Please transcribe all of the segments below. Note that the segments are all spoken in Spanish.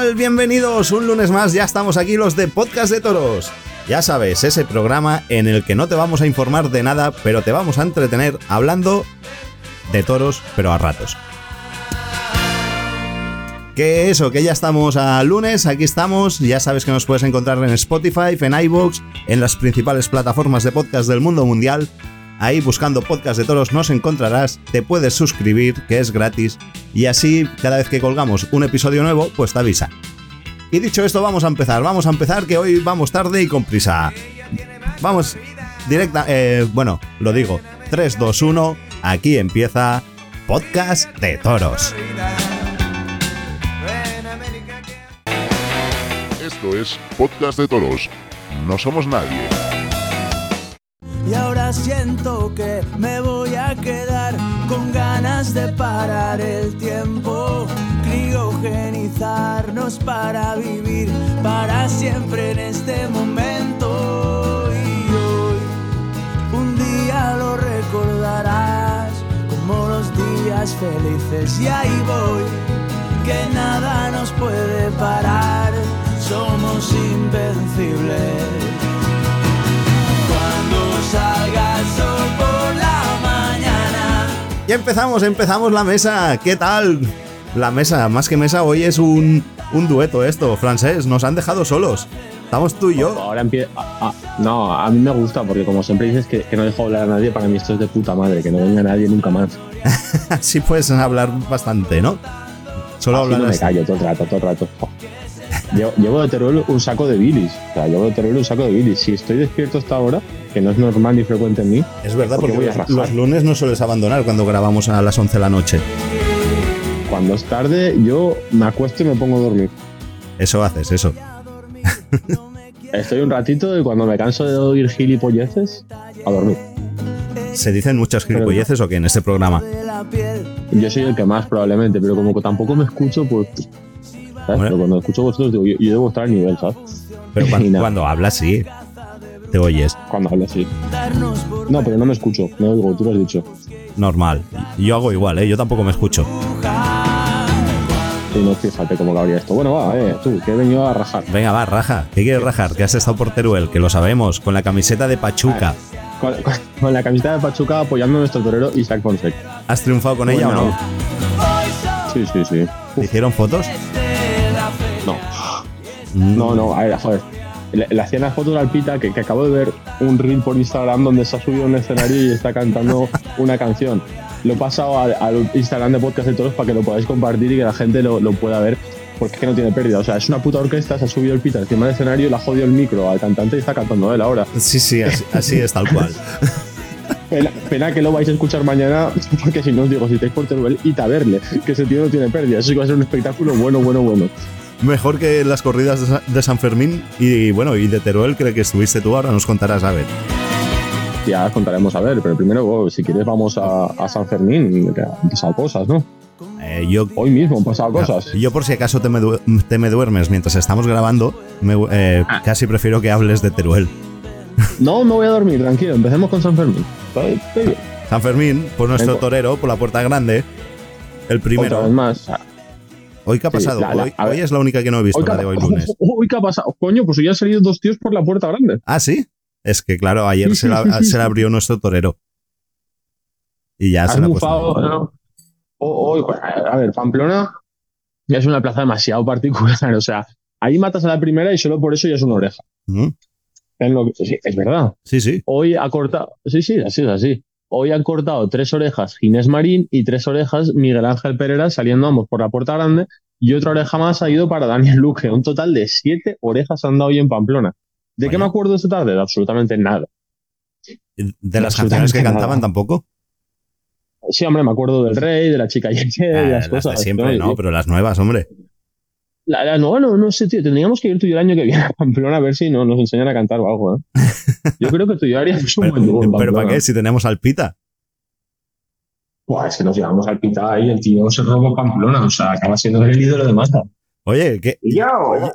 Bienvenidos un lunes más, ya estamos aquí los de Podcast de Toros. Ya sabes, ese programa en el que no te vamos a informar de nada, pero te vamos a entretener hablando de toros, pero a ratos. Que eso, que ya estamos a lunes, aquí estamos, ya sabes que nos puedes encontrar en Spotify, en iVoox, en las principales plataformas de podcast del mundo mundial. Ahí buscando podcast de toros nos encontrarás, te puedes suscribir, que es gratis, y así cada vez que colgamos un episodio nuevo, pues te avisa. Y dicho esto, vamos a empezar, vamos a empezar que hoy vamos tarde y con prisa. Vamos directa, eh, bueno, lo digo, 3, 2, 1, aquí empieza Podcast de Toros. Esto es Podcast de Toros. No somos nadie. Siento que me voy a quedar con ganas de parar el tiempo, criogenizarnos para vivir para siempre en este momento. Y hoy, un día lo recordarás como los días felices. Y ahí voy, que nada nos puede parar, somos invencibles salga el sol por la mañana. Y empezamos, empezamos la mesa. ¿Qué tal? La mesa, más que mesa, hoy es un, un dueto esto, francés. Nos han dejado solos. Estamos tú y yo. Ahora empieza. no, a mí me gusta porque, como siempre dices que, que no dejo hablar a nadie, para mí esto es de puta madre, que no venga nadie nunca más. Así puedes hablar bastante, ¿no? Solo Así hablar no me callo todo el rato, todo el rato. Llevo, llevo de Teruel un saco de bilis. O sea, llevo de Teruel un saco de bilis. Si estoy despierto hasta ahora, que no es normal ni frecuente en mí, Es verdad, Porque porque voy a los, lunes no sueles abandonar cuando grabamos a las 11 de la noche. cuando es tarde, yo me acuesto y me pongo a dormir. Eso haces, eso. Estoy un ratito y cuando me canso de oír gilipolleces, a dormir. ¿Se dicen muchas gilipolleces o qué en este programa? Yo soy el que más probablemente, pero como tampoco me escucho, pues. ¿Sabes? Bueno. Pero cuando escucho vosotros, digo, yo, yo debo estar al nivel, ¿sabes? Pero cuando, cuando hablas, sí. Te oyes. Cuando darnos por No, pero no me escucho, me oigo, tú lo has dicho. Normal. Yo hago igual, ¿eh? Yo tampoco me escucho. Y no, fíjate cómo cabría esto. Bueno, va, eh, tú, que he venido a rajar. Venga, va, raja. ¿Qué quieres rajar? Que has estado por Teruel, que lo sabemos, con la camiseta de Pachuca. Con, con- con la camiseta de Pachuca apoyando a nuestro torero Isaac Fonseca. ¿Has triunfado con ella o no? Sí, sí, sí. ¿Te hicieron fotos? No, no, no, a ver, joder. Le, le hacían las fotos al Pita que, que acabo de ver un reel por Instagram donde se ha subido a un escenario y está cantando una canción. Lo he pasado al, Instagram de Podcast de Todos para que lo podáis compartir y que la gente lo, lo pueda ver. Porque es que no tiene pérdida. O sea, es una puta orquesta, se ha subido el Pita encima del escenario y le ha jodido el micro al cantante y está cantando él ahora. Sí, sí, así, así es, tal cual. Pena, pena que lo vais a escuchar mañana, porque si no os digo, si estáis por Teruel, id a verle, que ese tío no tiene pérdida. Eso sí que va a ser un espectáculo bueno, bueno, bueno. Mejor que las corridas de Sa- de San Fermín y bueno, y de Teruel, creo que estuviste tú, ahora nos contarás a ver. Ya os contaremos a ver, pero primero, oh, si quieres, vamos a, a San Fermín, que han pasado cosas, ¿no? Eh, yo, Hoy mismo han pasado cosas. yo por si acaso te me, du- te me duermes mientras estamos grabando, me- eh, Ah. casi prefiero que hables de Teruel. No me voy a dormir, tranquilo, empecemos con San Fermín. Estoy- estoy bien. San Fermín, por nuestro torero, por la puerta grande, el Otra primero. vez más. Hoy qué ha Sí, pasado, la- la- hoy, hoy es la única que no he visto, Hoy, la qué de ha- hoy lunes. Uy, ¿qué ha pasado? Coño, pues hoy han salido dos tíos por la puerta grande. Ah, sí. Es que claro, ayer Sí, se, sí, la, se la abrió nuestro torero. Y ya se la bufado, ¿no? O- hoy- a ver, Pamplona es una plaza demasiado particular. O sea, ahí matas a la primera y solo por eso ya es una oreja. Lo que- es verdad. Sí, sí. Hoy ha cortado. Sí, sí, así es así. Hoy han cortado tres orejas Ginés Marín y tres orejas Miguel Ángel Pereira saliendo ambos por la puerta grande y otra oreja más ha ido para Daniel Luque. Un total de siete orejas han dado hoy en Pamplona. ¿De qué me acuerdo esta tarde? De absolutamente nada. De las canciones que nada. cantaban tampoco. Sí, hombre, me acuerdo del Rey, de la chica Yeye, Ah, de las las cosas. de siempre, no, pero las nuevas, hombre. La, la- no, no, no sé, tío. Tendríamos que ir tú y yo el año que viene a Pamplona a ver si no, nos enseñan a cantar o algo, ¿eh? Yo creo que tú y yo haríamos un buen dúo pero ¿para qué? Si tenemos al Pita. Buah, es que nos llevamos al pita ahí, el tío se roba Pamplona, o sea, acaba siendo el ídolo de masa. Oye, que, Y yo,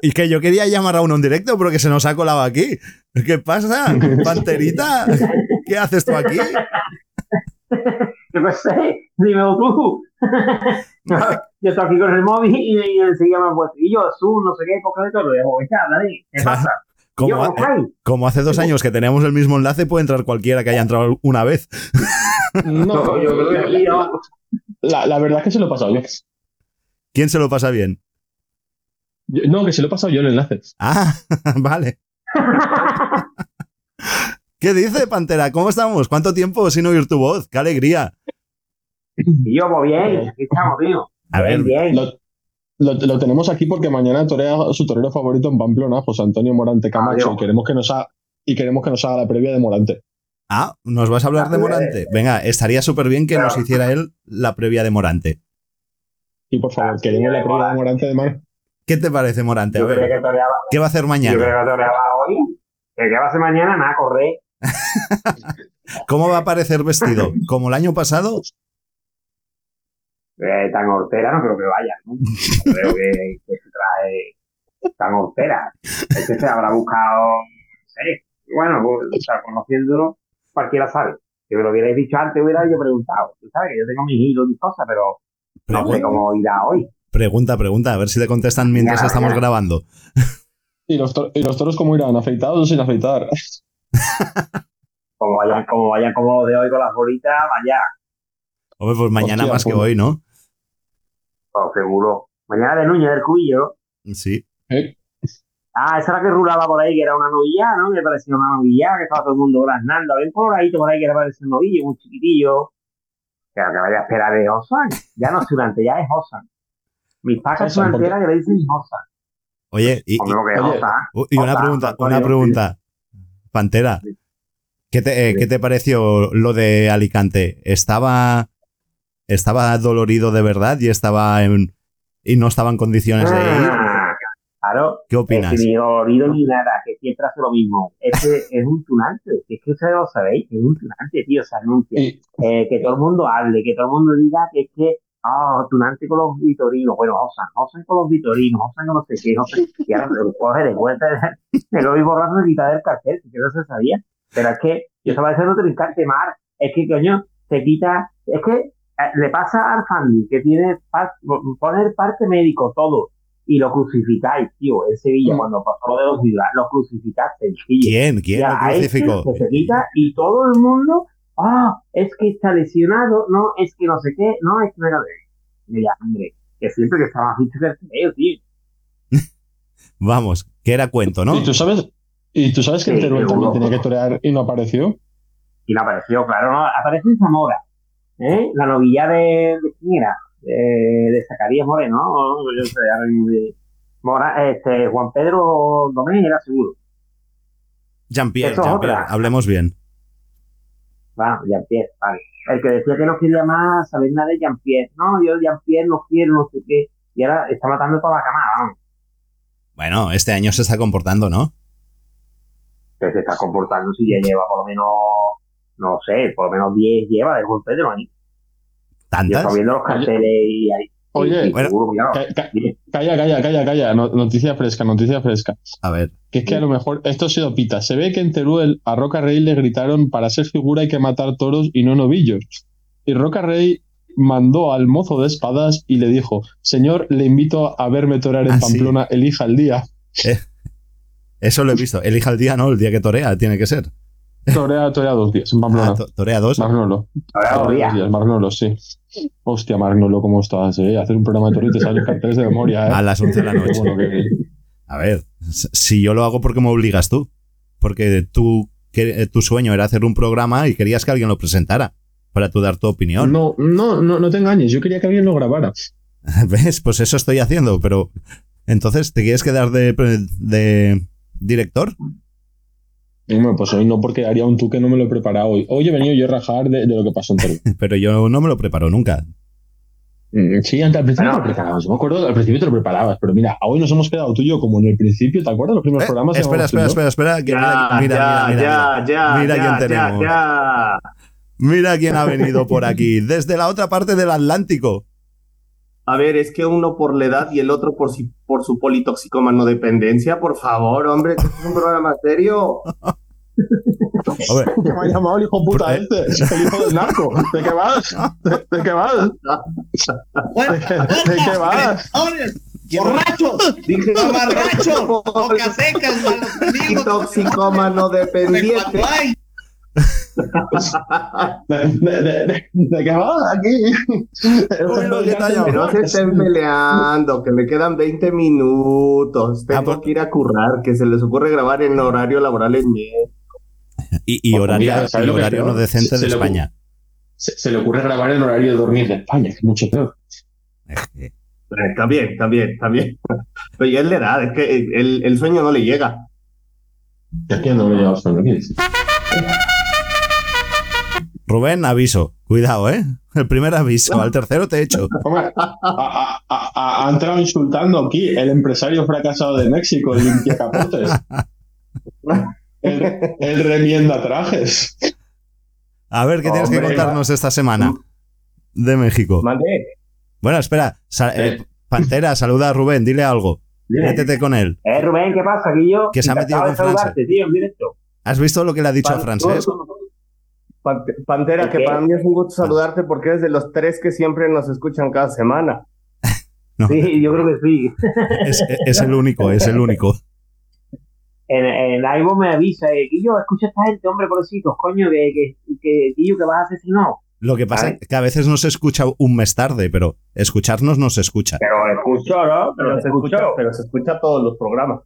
y que yo quería llamar a uno en directo, pero que se nos ha colado aquí. ¿Qué pasa? Panterita, ¿qué haces tú aquí? Qué sé, dímelo tú. Yo estoy aquí con el móvil y, y enseguida me puesto, y yo, Zoom, no sé qué, podcast de todo, digo, ya, dale, ¿qué pasa? Como, Yo, ha- ¿cómo estáis? como hace dos años que teníamos el mismo enlace, puede entrar cualquiera que haya entrado una vez. No, Yo creo que aquí, ¿no? la, la verdad es que se lo he pasado yo. ¿Quién se lo pasa bien? Yo- No, que se lo he pasado yo el enlace. Ah, vale. ¿Qué dice, Pantera? ¿Cómo estamos? ¿Cuánto tiempo sin oír tu voz? ¡Qué alegría! Y yo, pues bien, aquí estamos, tío. A ver. Lo, lo- lo tenemos aquí porque mañana torea su torero favorito en Pamplona, José Antonio Morante Camacho, Adiós. y queremos que nos haga, y queremos que nos haga la previa de Morante. Ah, ¿nos vas a hablar de Morante? Venga, estaría súper bien que nos hiciera él la previa de Morante. Y por favor, Ah, queremos la previa de Morante. De mar. ¿Qué te parece, Morante? A Yo ver, que toreaba, ¿qué va a hacer yo mañana? creo que toreaba hoy, que qué va a hacer mañana, nada, correr. ¿Cómo va a aparecer vestido? ¿Como el año pasado? Eh, tan hortera no creo que vaya, ¿no? No creo que, que se trae tan hortera. Este se habrá buscado, no sé, bueno, pues, o sea, conociéndolo, cualquiera sabe. Si me lo hubierais dicho antes, hubiera yo preguntado. Tú sabes que yo tengo mis hilos y mis cosas, pero no sé cómo irá hoy. Pregunta, pregunta, a ver si te contestan mientras Ya, estamos ya. grabando. ¿Y los, ¿Y los toros cómo irán? ¿Afeitados o sin afeitar? Como vayan, como vayan como los de hoy con las bolitas, vaya, Hombre, pues mañana Hostia, más que pues. hoy, ¿no? Pues seguro. Mañana de Núñez del Cubillo. Sí. ¿Eh? Ah, esa era la que rulaba por ahí, que era una novilla, ¿no? Que parecía una novilla, que estaba todo el mundo graznando. Había un coloradito por ahí que le parecía un novillo, un chiquitillo. Que lo que vaya a esperar es Osan. Ya no es Tunante, ya es Osan. Mis pacas Osan, tunanteras que le dicen Osan. Oye, y, que oye, y- una pregunta, una pregunta. Pantera, ¿qué te, eh, ¿qué te pareció lo de Alicante? ¿Estaba, ¿Estaba dolorido de verdad y estaba en, y no estaba en condiciones de ir? Ah, claro. ¿Qué opinas? Es que ni oído ni nada, que siempre hace lo mismo. Este es un tunante. Es que ustedes lo sabéis, es un tunante, tío. Se anuncia. Eh, que todo el mundo hable, que todo el mundo diga que es que, ah, Tunante con los vitorinos, bueno, Osan, Osan con los vitorinos, Osan con no sé qué, no sé, y ahora lo coge de vuelta, me lo vi borrando y quitar del cartel, que no se sabía, pero es que yo estaba diciendo trincante mar, es que coño, se quita, es que le pasa al Fandi, que tiene, par- pone el parte médico, todo, y lo crucificáis, tío, en Sevilla, Mm. cuando pasó lo de los Viva, lo crucificaste, tío. ¿Quién? ¿Quién lo a este crucificó? que se quita y todo el mundo, ah, es que está lesionado, no, es que no sé qué, no, es que de Mira, hombre, que siempre que estaba visto que el tío. Vamos, que era cuento, ¿no? y tú sabes, y tú sabes que Sí, el Teruel también tenía que torear y no apareció. Y no apareció, claro, no, aparece en Zamora, ¿eh? La novilla de, de quién era, de, de Zacarías Moreno, ¿no? Yo sé, ahora mismo de- Mora, este, Juan Pedro Domés era seguro. Jean-Pierre, otra. hablemos bien. Bueno, Jean-Pierre, vale. El que decía que no quería más saber nada de Jean-Pierre. No, yo Jean-Pierre no quiero, no sé qué. Y ahora está matando toda la vamos. Bueno, este año se está comportando, ¿no? Que se está comportando si ya lleva por lo menos, no sé, por lo menos 10 lleva de Pedro ahí. Yo ¿Tantas? estoy viendo los carteles y ahí. Oye, sí, bueno, seguro, cuidado. Ca- ca- Dime. Calla, calla, calla, calla. No- noticia fresca, noticia fresca. A ver, Que es que a lo mejor esto ha sido pita. Se ve que en Teruel a Roca Rey le gritaron para ser figura hay que matar toros y no novillos. Y Roca Rey mandó al mozo de espadas y le dijo, señor, le invito a verme torear en Ah, sí. Pamplona, elija el día. eso lo he visto. Elija el día, ¿no? El día que torea, tiene que ser. Torea, torea dos días en Pamplona. Ah, to- torea dos. Marnolo. Ahora Torea dos días. días, Marnolo, sí. Hostia, Marnolo, ¿cómo estás? Eh? Hacer un programa de toros y te salen carteles de memoria, ¿eh? A las 11 de la noche. bueno que- A ver, si yo lo hago porque me obligas tú. Porque tú, que, eh, tu sueño era hacer un programa y querías que alguien lo presentara. Para tú dar tu opinión. No, no, no, no te engañes. Yo quería que alguien lo grabara. ¿Ves? Pues eso estoy haciendo, pero. Entonces, ¿te quieres quedar de, de director? Hombre, pues hoy no, porque haría un tú que no me lo he preparado hoy. Hoy he venido yo a rajar de, de lo que pasó en Teruel. Pero yo no me lo preparo nunca. Mm, Sí, antes al principio te lo preparabas. Yo me acuerdo, al principio te lo preparabas, pero mira, hoy nos hemos quedado tú y yo como en el principio, ¿te acuerdas? Los primeros Eh, programas. espera, espera, espera, espera. que Ya, mira, mira, ya, mira, mira, ya, ya, Mira ya, quién ya, tenemos. ya. Mira quién ha venido por aquí, desde la otra parte del Atlántico. A ver, es que uno por la edad y el otro por, si, por su politoxicomano dependencia, por favor, hombre, que esto es un programa serio. Hombre, Que me ha llamado el hijo puta este, el hijo del narco. ¿De qué vas? ¿De, de qué vas? ¿De, qué- de qué vas? ¡Borracho! Dije, ¡Borracho! ¡Boca seca! ¿De, de, de, de- de qué vas aquí? Uy, que ha Que no se estén peleando, que me quedan 20 minutos. Tengo Ah, que ir a currar, que se les ocurre grabar en horario laboral en mi. Y, y horario, mira, ¿sabes y que horario no decente Se de lo- España. Se, se le ocurre grabar en horario de dormir de España, que es mucho peor. Está bien, está bien, está bien. Pero ya es la edad, es que el, el sueño no le llega. Es que no me llevas con aquí. Rubén, aviso. Cuidado, ¿eh? El primer aviso. Al tercero te echo. Hombre, a- a- a- a- ha entrado insultando aquí el empresario fracasado de México, el limpiacapotes. El, el remienda trajes. A ver, ¿qué tienes que contarnos esta semana de México? Mandé. Bueno, espera. Sa- eh, Pantera, saluda a Rubén, dile algo. Métete con él. Eh, Rubén, ¿qué pasa, Guillo? Que se ha metido con tío, en directo. ¿Has visto lo que le ha dicho a Francés? Pantera, que para mí es un gusto saludarte porque eres de los tres que siempre nos escuchan cada semana. No, Sí, yo creo que sí. es, es el único, es el único. En, en Ivo me avisa, eh, Guillo, escucha a esta gente, hombre, pobrecitos, coño, que, que, que Guillo, que vas a asesinar. Lo que pasa es que a veces no se escucha un mes tarde, pero escucharnos no se escucha. Pero escucho, ¿no? Pero se escucha, pero se escucha todos los programas.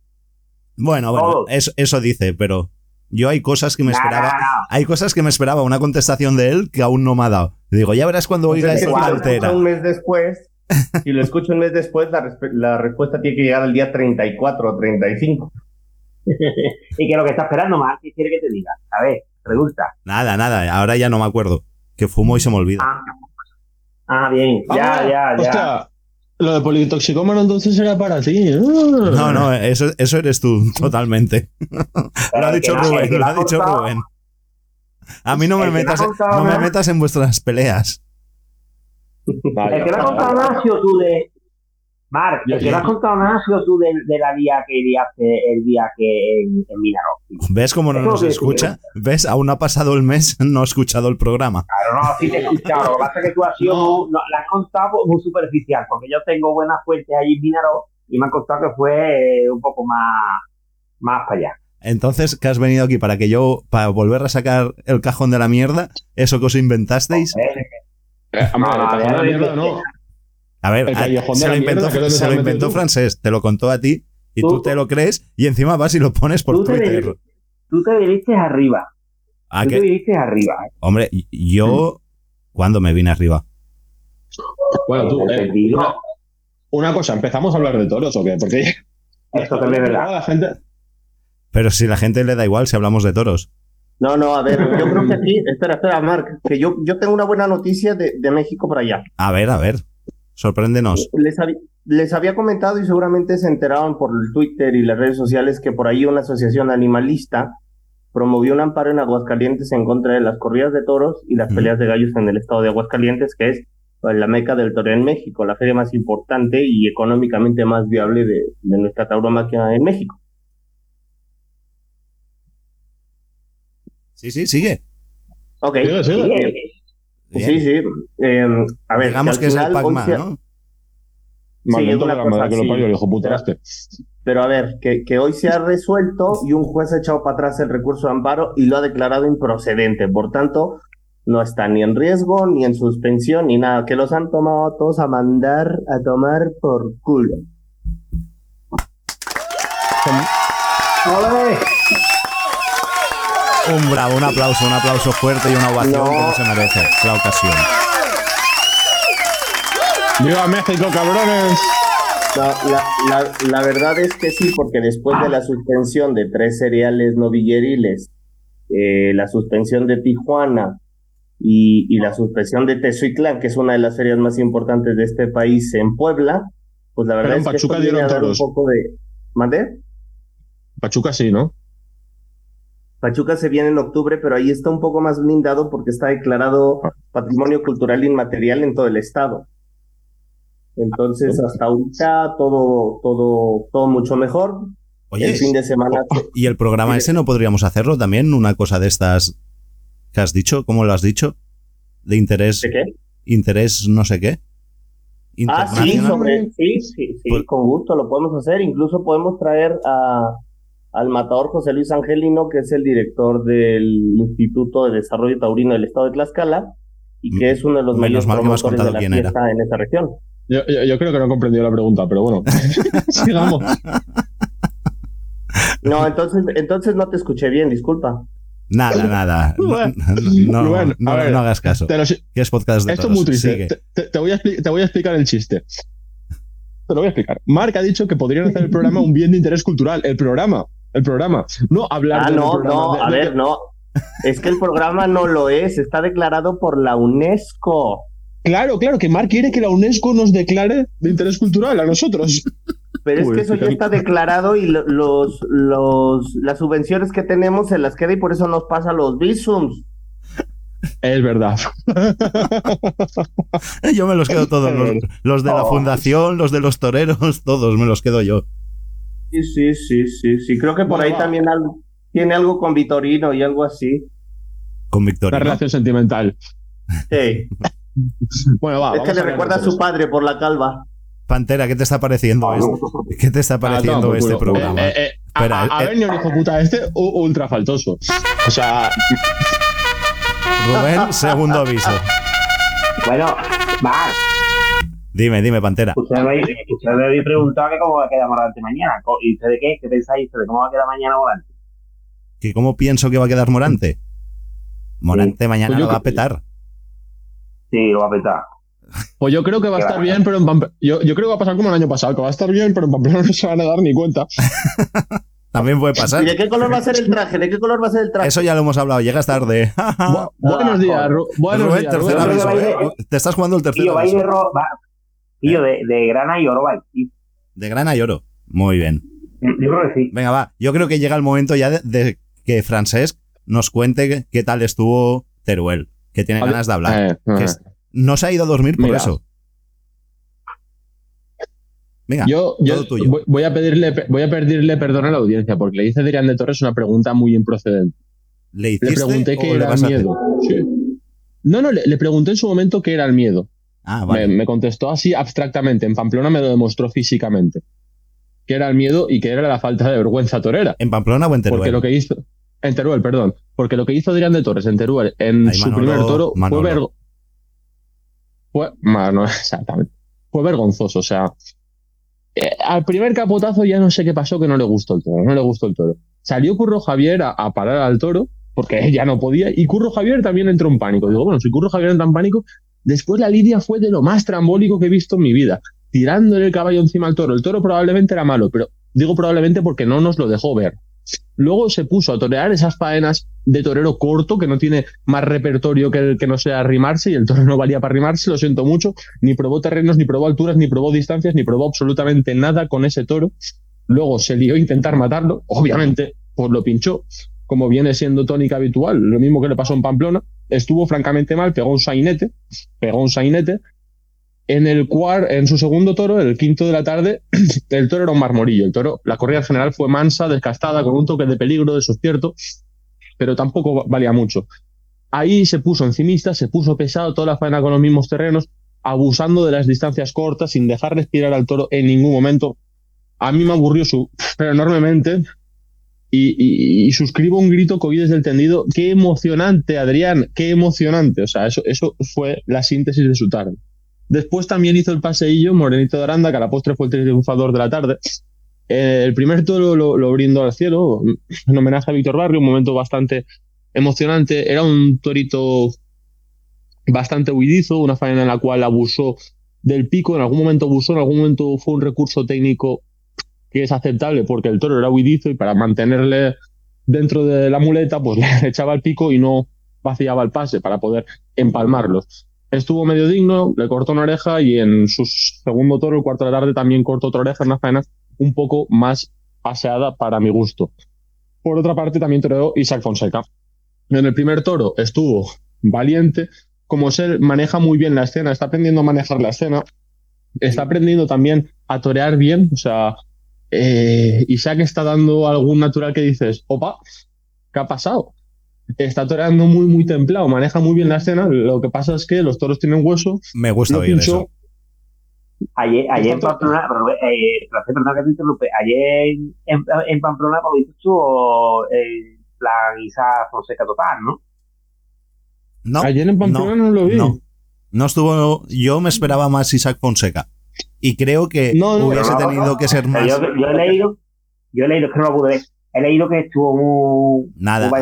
Bueno, bueno, eso dice, pero yo hay cosas que me Nah, esperaba. nah, nah. Hay cosas que me esperaba una contestación de él que aún no me ha dado. Digo, ya verás cuando oiga Es que esta si lo altera. escucho un mes después, si lo escucho un mes después, la, resp- la respuesta tiene que llegar al día 34 o 35. y que lo que está esperando más, ¿qué quiere que te diga? A ver, pregunta. Nada, nada, ahora ya no me acuerdo. Que fumo y se me olvida. Ah, ah bien, ya, Ah, ya, ya. Hostia, lo de politoxicómano entonces era para ti. ¿eh? No, no, eso, eso eres tú, totalmente. Lo ha dicho Rubén, lo ha dicho Rubén. A mí no me metas, no me metas en vuestras peleas. Vale, El que me ha contado tú de. El que me has contado nada ha sido tú de, de la día que liaste el día que en, en Minaro. ¿Ves cómo no nos escucha? ¿Ves? Aún no ha pasado el mes, no ha escuchado el programa. Claro, no, sí te he escuchado. Lo que pasa es que tú has sido No. muy- no, la has contado muy superficial, porque yo tengo buenas fuentes allí en Minaro y me han contado que fue eh, un poco más, más para allá. Entonces, ¿qué has venido aquí? ¿Para que yo, para volver a sacar el cajón de la mierda? ¿Eso que os inventasteis? Eh, Eh, hombre, No, no, A ver, a- se la lo inventó, mierda, se lo inventó tú. francés, te lo contó a ti y tú, Tú- te lo crees y encima vas y lo pones por Tú te Twitter. Tú te viniste arriba. ¿A tú qué? te viniste arriba. ¿eh? Hombre, yo, ¿cuándo me vine arriba? Bueno, tú, Te eh, digo. una, una cosa, ¿empezamos a hablar de toros o qué? Porque Esto también es verdad. la gente. Pero si la gente le da igual si hablamos de toros. No, no, a ver, yo creo que aquí, espera, espera, Mark, que yo, yo tengo una buena noticia de, de México para allá. A ver, a ver, sorpréndenos. Les, les había comentado y seguramente se enteraron por el Twitter y las redes sociales que por ahí una asociación animalista promovió un amparo en Aguascalientes en contra de las corridas de toros y las peleas de gallos en el estado de Aguascalientes, que es pues, la meca del toreo en México, la feria más importante y económicamente más viable de, de nuestra tauromaquia en México. Sí, sí, sigue. Ok. Sigue, sigue. Bien. Sí, sí. Eh, a ver, Digamos al que es el Pac-Man, ¿no? Maldito una la cosa madre que lo parió, el hijo puta Pero-. Pero a ver, que, que hoy se ha resuelto y un juez ha echado para atrás el recurso de amparo y lo ha declarado improcedente. Por tanto, no está ni en riesgo, ni en suspensión, ni nada. Que los han tomado todos a mandar a tomar por culo. ¡Ole! Un bravo, un aplauso, un aplauso fuerte y una ovación No. como se merece la ocasión. ¡Viva México, cabrones! No, la, la, la verdad es que sí, porque después de la suspensión de tres cereales novilleriles, eh, la suspensión de Tijuana y, y la suspensión de Tezuitlán, que es una de las ferias más importantes de este país en Puebla, pues la verdad Pero en es que esto viene dieron a dar un poco de... ¿Mandé? Pachuca sí, ¿no? Pachuca se viene en octubre, pero ahí está un poco más blindado porque está declarado patrimonio cultural inmaterial en todo el estado. Entonces, hasta ahorita todo, todo, todo mucho mejor. Oye, el fin de semana. ¿y el programa ese no podríamos hacerlo también? Una cosa de estas que has dicho, ¿cómo lo has dicho? De interés, ¿De qué? interés no sé qué. Ah, sí, sobre, sí, sí, sí, Pues- con gusto lo podemos hacer. Incluso podemos traer a, al matador José Luis Angelino, que es el director del Instituto de Desarrollo Taurino del Estado de Tlaxcala y que es uno de los menos mayores promotores de contado la quién era. fiesta en esa región. Yo, yo- yo creo que no he comprendido la pregunta, pero bueno. Sigamos. No, entonces, entonces no te escuché bien, disculpa. Nada, nada. No, Bueno, no, bueno, no- a ver, no hagas caso. Te lo- es podcast de Esto es muy triste. Te, voy a te voy a explicar el chiste. Te lo voy a explicar. Marc ha dicho que podrían hacer el programa un bien de interés cultural. El programa. El programa. No hablar Ah, del no, programa. no, de- a de- ver, no. Es que el programa no lo es, está declarado por la UNESCO. Claro, claro, que Marc quiere que la UNESCO nos declare de interés cultural a nosotros. Pero es Uy, que eso ya está declarado y lo- los, los, las subvenciones que tenemos se las queda y por eso nos pasa los visums. Es verdad. Yo me los quedo todos. Los, los de la Oh. fundación, los de los toreros, todos me los quedo yo. Sí, sí, sí, sí, sí. Creo que por ahí va. también algo- tiene algo con Vitorino y algo así. Con Una Victoria. ¿no? relación sentimental. Sí. Bueno, va. es que le recuerda a su padre por la calva. Pantera, ¿qué te está pareciendo esto? ¿Qué te está Ah, pareciendo este programa? Eh, eh, eh, a- Espera, a, a eh, ver, ni un hijo puta este, ultra faltoso. O sea, Rubén, segundo aviso. Bueno, Mar, Dime, dime, Pantera. usted me, habéis- usted me habéis preguntado que cómo va a quedar Morante mañana. ¿Y usted de qué? ¿Qué pensáis usted de cómo va a quedar mañana Morante? ¿Que ¿Cómo pienso que va a quedar Morante? Morante mañana Pues lo va a petar. Sí, lo va a petar. pues yo creo que va a estar bien, pero en Pamplona. Yo, yo creo que va a pasar como el año pasado, que va a estar bien, pero en Pamplona no se van a dar ni cuenta. También puede pasar. ¿Y de qué color va a ser el traje? ¿De qué color va a ser el traje? Eso ya lo hemos hablado, llegas tarde. Bu- buenos días, Ru- buenos Rubén, días. Rubén. Aviso. ¿eh? Te estás jugando el tercer Tío, va a ir de, aviso. ro- va- tío, de, de grana y oro, va. Sí, De grana y oro. Muy bien. Yo creo que sí. Venga, va. Yo creo que llega el momento ya de, de que Francesc nos cuente qué, tal estuvo Teruel, que tiene Vale. ganas de hablar. Eh, Que eh. es- no se ha ido a dormir por Mira. eso. Venga, Yo, yo todo tuyo. voy- a pedirle voy a pedirle perdón a la audiencia porque le hice a Adrián de Torres una pregunta muy improcedente. ¿Le Le pregunté qué era hacer? miedo. Sí. No, no, le, le pregunté en su momento qué era el miedo. Ah, Me, vale. me contestó así abstractamente. En Pamplona me lo demostró físicamente. Que era el miedo y que era la falta de vergüenza torera. ¿En Pamplona o en Teruel? Porque lo que hizo. En Teruel, perdón. Porque lo que hizo Adrián de Torres en Teruel en su Manolo- primer toro Manolo. fue vergo- Fue. Mano, exactamente. Fue vergonzoso. O sea. eh, al primer capotazo ya no sé qué pasó que no le gustó el toro. No le gustó el toro. Salió Curro Javier a, a parar al toro. Porque ya no podía. Y Curro Javier también entró en pánico. Digo, bueno, si Curro Javier entra en pánico. Después la lidia fue de lo más trambólico que he visto en mi vida. Tirándole el caballo encima al toro. El toro probablemente era malo, pero digo probablemente porque no nos lo dejó ver. Luego se puso a torear esas faenas de torero corto que no tiene más repertorio que el que no sea arrimarse y el toro no valía para arrimarse, lo siento mucho, ni probó terrenos, ni probó alturas, ni probó distancias, ni probó absolutamente nada con ese toro. Luego se lió a intentar matarlo, obviamente, pues lo pinchó, como viene siendo tónica habitual, lo mismo que le pasó en Pamplona, estuvo francamente mal, pegó un sainete, pegó un sainete, en el cual, en su segundo toro, el quinto de la tarde, el toro era un marmorillo. El toro, la corrida en general fue mansa, descastada, con un toque de peligro, eso es pero tampoco valía mucho. Ahí se puso encimista, se puso pesado toda la faena con los mismos terrenos, abusando de las distancias cortas, sin dejar respirar al toro en ningún momento. A mí me aburrió su, pero enormemente. Y, suscribo un grito que oí desde el tendido. Qué emocionante, Adrián, qué emocionante. O sea, eso, eso fue la síntesis de su tarde. Después también hizo el paseillo Morenito de Aranda, que a la postre fue el triunfador de la tarde. Eh, el primer toro lo, lo brindó al cielo, en homenaje a Víctor Barrio, un momento bastante emocionante. Era un torito bastante huidizo, una faena en la cual abusó del pico, en algún momento abusó, en algún momento fue un recurso técnico que es aceptable porque el toro era huidizo y para mantenerle dentro de la muleta, pues le echaba el pico y no vaciaba el pase para poder empalmarlos. Estuvo medio digno, le cortó una oreja y en su segundo toro, el cuarto de la tarde, también cortó otra oreja, una faena un poco más paseada para mi gusto. Por otra parte, también toreó Isaac Fonseca. En el primer toro estuvo valiente, como él maneja muy bien la escena, está aprendiendo a manejar la escena, está aprendiendo también a torear bien, o sea, eh, Isaac está dando algún natural que dices, opa, ¿qué ha pasado? Está toreando muy, muy templado, maneja muy bien la escena. Lo que pasa es que los toros tienen hueso. Me gusta oír pincho, eso. Ayer, ayer en Pamplona, eh, perdón que te interrumpe, ayer en, en, Pamplona, por lo visto, estuvo eh, la Isa Fonseca total, ¿no? No, Ayer en Pamplona no, lo vi. no. No estuvo. Yo me esperaba más Isaac Fonseca. Y creo que No, no, hubiese no, tenido no, que ser más. Yo, yo he leído, yo he leído, es que no lo pude ver, he leído que estuvo muy, Nada. muy.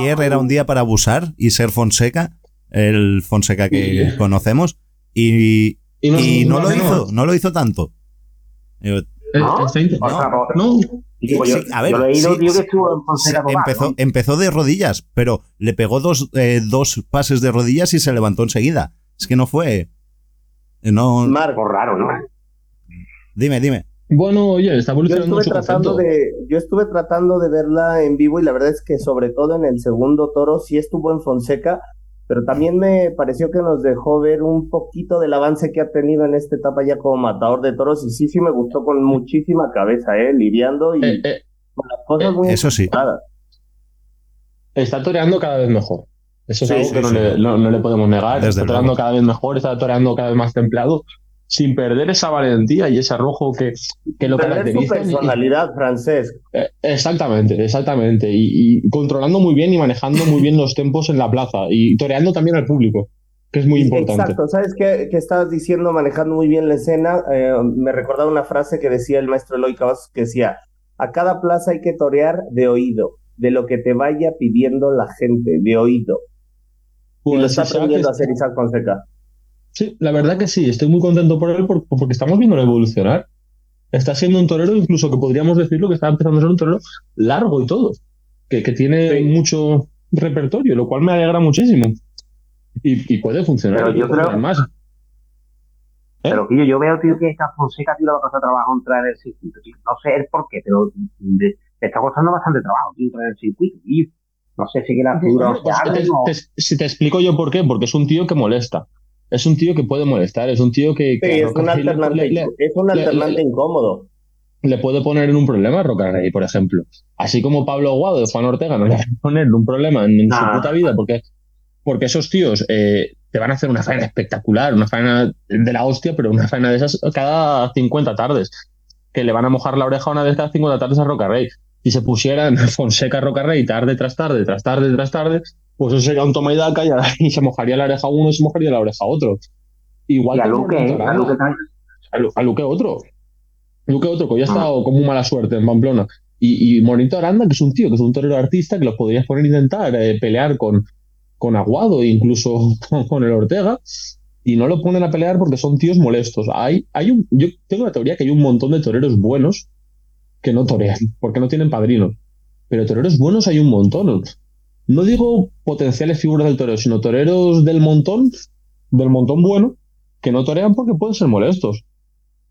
Ayer era un día para abusar y ser Fonseca, el Fonseca que conocemos, y, Y no, y no lo hizo, no lo hizo tanto. Yo- Eh, ¿No? No. Sí, a ver, empezó, ¿no? empezó de rodillas, pero le pegó dos, eh, dos pases de rodillas y se levantó enseguida. Es que no fue. eh, No, Marc, Algo raro, ¿no? Dime, dime. bueno, oye, está yo evolucionando estuve mucho tratando concepto. de, yo estuve tratando de verla en vivo y la verdad es que sobre todo en el segundo toro sí estuvo en Fonseca, pero también me pareció que nos dejó ver un poquito del avance que ha tenido en esta etapa ya como matador de toros y sí, sí me gustó con muchísima cabeza, eh, lidiando y Eh, eh, con las cosas muy Eso sí. está toreando cada vez mejor. Eso es Sí, algo sí, que no, sí. le, no- no le podemos negar. Desde está toreando cada vez mejor, está toreando cada vez más templado, sin perder esa valentía y ese arrojo que, que lo Perder su caracteriza. y- personalidad, francés. Eh, Exactamente, exactamente. Y, y controlando muy bien y manejando muy bien los tempos en la plaza y toreando también al público, que es muy importante. Exacto, ¿sabes qué, qué estabas diciendo manejando muy bien la escena? Eh, me recordaba una frase que decía el maestro Eloy Cavazos que decía, a cada plaza hay que torear de oído, de lo que te vaya pidiendo la gente, de oído. y lo Pues está Isaac aprendiendo a hacer Isaac Fonseca. Sí, la verdad que sí, estoy muy contento por él por- porque estamos viendo evolucionar. Está siendo un torero, incluso que podríamos decirlo, que está empezando a ser un torero largo y todo, que, que tiene Sí. mucho repertorio, lo cual me alegra muchísimo. Y, y puede funcionar. Pero yo creo- más. Pero que yo, yo veo, tío, que esta Fonseca, tío, le va a costar trabajo entrar en el circuito, tío. No sé el por qué, pero le está costando bastante trabajo, tío, entrar en el circuito. Y no sé si que la figura Pues te- te- si te explico yo por qué, porque es un tío que molesta. Es un tío que puede molestar, es un tío que, Sí, que es un le- alternante, le- es un le- alternante le- incómodo. le puede poner en un problema a Roca Rey, por ejemplo. Así como Pablo Aguado de Juan Ortega no le va a poner en un problema en, en su Nah. puta vida, porque, porque esos tíos eh, te van a hacer una faena espectacular, una faena de la hostia, pero una faena de esas cada 50 tardes, que le van a mojar la oreja una vez cada 50 tardes a Roca Rey. Si se pusieran Fonseca Roca Rey tarde tras tarde, tras tarde, tras tarde, pues eso sería un toma y daca y, y se mojaría la oreja a uno y se mojaría la oreja a otro. Igual Y a que Luque, ¿eh? a. Luque también. A, Lu- a Luque otro. Luque otro, que hoy ha Ah. estado con muy mala suerte en Pamplona. Y, y Monito Aranda, que es un tío, que es un torero artista, que lo podrías poner a intentar eh, pelear con, con Aguado e incluso con, el Ortega. Y no lo ponen a pelear porque son tíos molestos. Hay, hay un, yo tengo la teoría que hay un montón de toreros buenos que no torean, porque no tienen padrinos. Pero toreros buenos hay un montón. No digo potenciales figuras del torero, sino toreros del montón, del montón bueno, que no torean porque pueden ser molestos.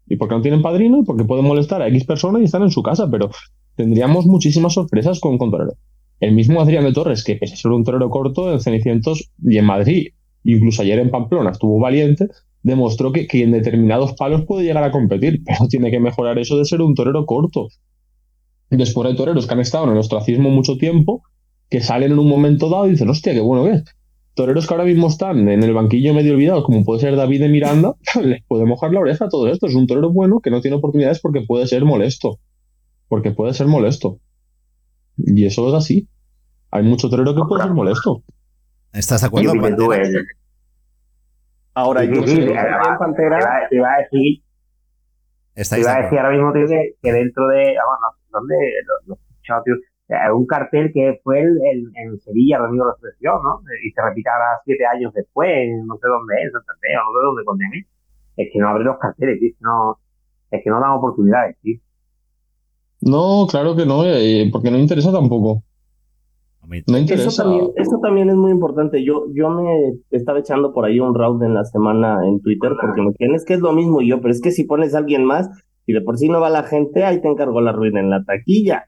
Y porque no tienen padrino y porque pueden molestar a X personas y están en su casa, pero tendríamos muchísimas sorpresas con, con torero. El mismo Adrián de Torres, que pese a ser un torero corto en Cenicientos y en Madrid, incluso ayer en Pamplona estuvo valiente, demostró que, que en determinados palos puede llegar a competir, pero tiene que mejorar eso de ser un torero corto. Después hay toreros que han estado en el ostracismo mucho tiempo, que salen en un momento dado y dicen, hostia, qué bueno que es. Toreros que ahora mismo están en el banquillo medio olvidados, como puede ser David de Miranda, les puede mojar la oreja a todo esto. Es un torero bueno que no tiene oportunidades porque puede ser molesto. Porque puede ser molesto. Y eso es así. Hay mucho torero que puede ser molesto. ¿Estás de acuerdo? eh, Ahora, Sí, yo sí, Pantera, iba- te iba a decir, te ¿Estáis iba a decir ahora mismo, tío, que, que dentro de, vamos, dónde, lo, lo he escuchado, tío, un cartel que fue el, el- en Sevilla, Domingo de la Expresión, ¿no? Y se repite ahora siete años después, no sé dónde es, no sé dónde coño es. Es que no abren los carteles, tío, es que no, es que no dan oportunidades, tío. No, claro que no, eh, porque no interesa tampoco. A mí- No Eso interesa. también, eso también es muy importante. Yo, yo me estaba echando por ahí un round en la semana en Twitter porque me tienes que es lo mismo y yo, pero es que si pones a alguien más y de por sí no va la gente, ahí te encargo la ruina en la taquilla.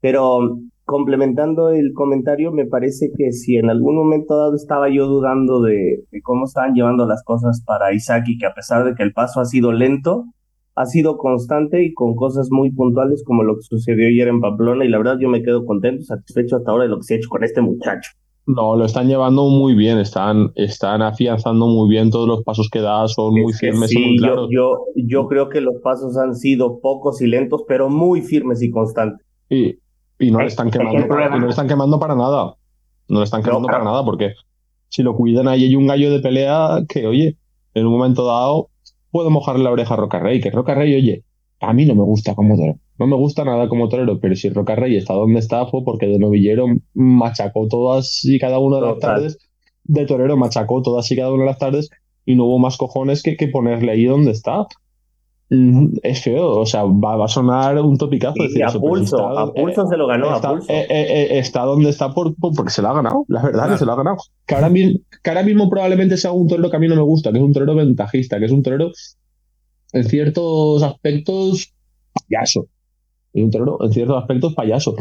Pero complementando el comentario, me parece que si en algún momento dado estaba yo dudando de, de cómo estaban llevando las cosas para Isaac y que a pesar de que el paso ha sido lento, ha sido constante y con cosas muy puntuales como lo que sucedió ayer en Pamplona y la verdad yo me quedo contento, satisfecho hasta ahora de lo que se ha hecho con este muchacho. No, lo están llevando muy bien, están, están afianzando muy bien todos los pasos que da, son muy Es firmes y muy yo, claros. yo, yo creo que los pasos han sido pocos y lentos, pero muy firmes y constantes. Y, y no le Es- están quemando, y no le están quemando para nada. No le están No, quemando claro. para nada, porque si lo cuidan ahí hay un gallo de pelea que, oye, en un momento dado puedo mojarle la oreja a Roca Rey, que Roca Rey, oye, a mí no me gusta como torero. No me gusta nada como torero, pero si Roca Rey está donde está fue porque de novillero machacó todas y cada una de las Total. tardes, de torero machacó todas y cada una de las tardes y no hubo más cojones que, que ponerle ahí donde está. Mm, Es feo, o sea, va, va a sonar un topicazo Y, decir a eso, pulso, está- a pulso se lo ganó, está, a pulso. eh, eh, eh, está donde está por, por- porque se lo ha ganado, la verdad Claro. que se lo ha ganado. Que ahora, mismo, que ahora mismo probablemente sea un torero que a mí no me gusta, que es un torero ventajista, que es un torero en ciertos aspectos payaso. Es un torero en ciertos aspectos payaso.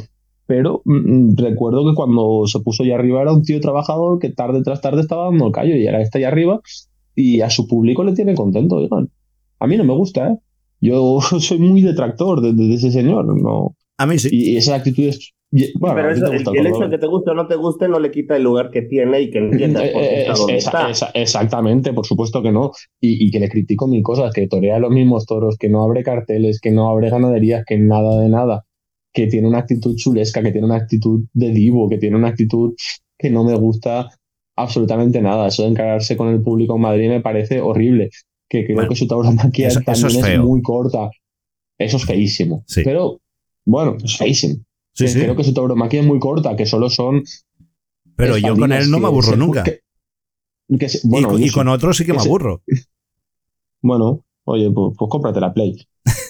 Pero mm, mm, recuerdo que cuando se puso allá arriba era un tío trabajador que tarde tras tarde estaba dando el callo y ahora está allá arriba y a su público le tiene contento, oigan. A mí no me gusta, ¿eh? Yo soy muy detractor de, de- de ese señor, no. A mí sí. Y, actitudes. y- Bueno, pero eso, el, hecho de que te guste o no te guste no le quita el lugar que tiene y que entiendas por qué Eh, está es- donde esa- está. esa- exactamente, por supuesto que no. Y, y que le critico mil cosas, que torea los mismos toros, que no abre carteles, que no abre ganaderías, que nada de nada, que tiene una actitud chulesca, que tiene una actitud de divo, que tiene una actitud que no me gusta absolutamente nada. Eso de encararse con el público en Madrid me parece horrible. Que creo Bueno, que su tauromaquia eso- eso también es muy corta. Eso es feísimo. Sí. Pero, bueno, es feísimo. Sí, Que sí. Creo que su tauromaquia es muy corta, que solo son Pero yo con él no me aburro se- nunca. que- que se- Y bueno, con- y, otros sí que que me se- aburro. Bueno, oye, pues, pues cómprate la Play.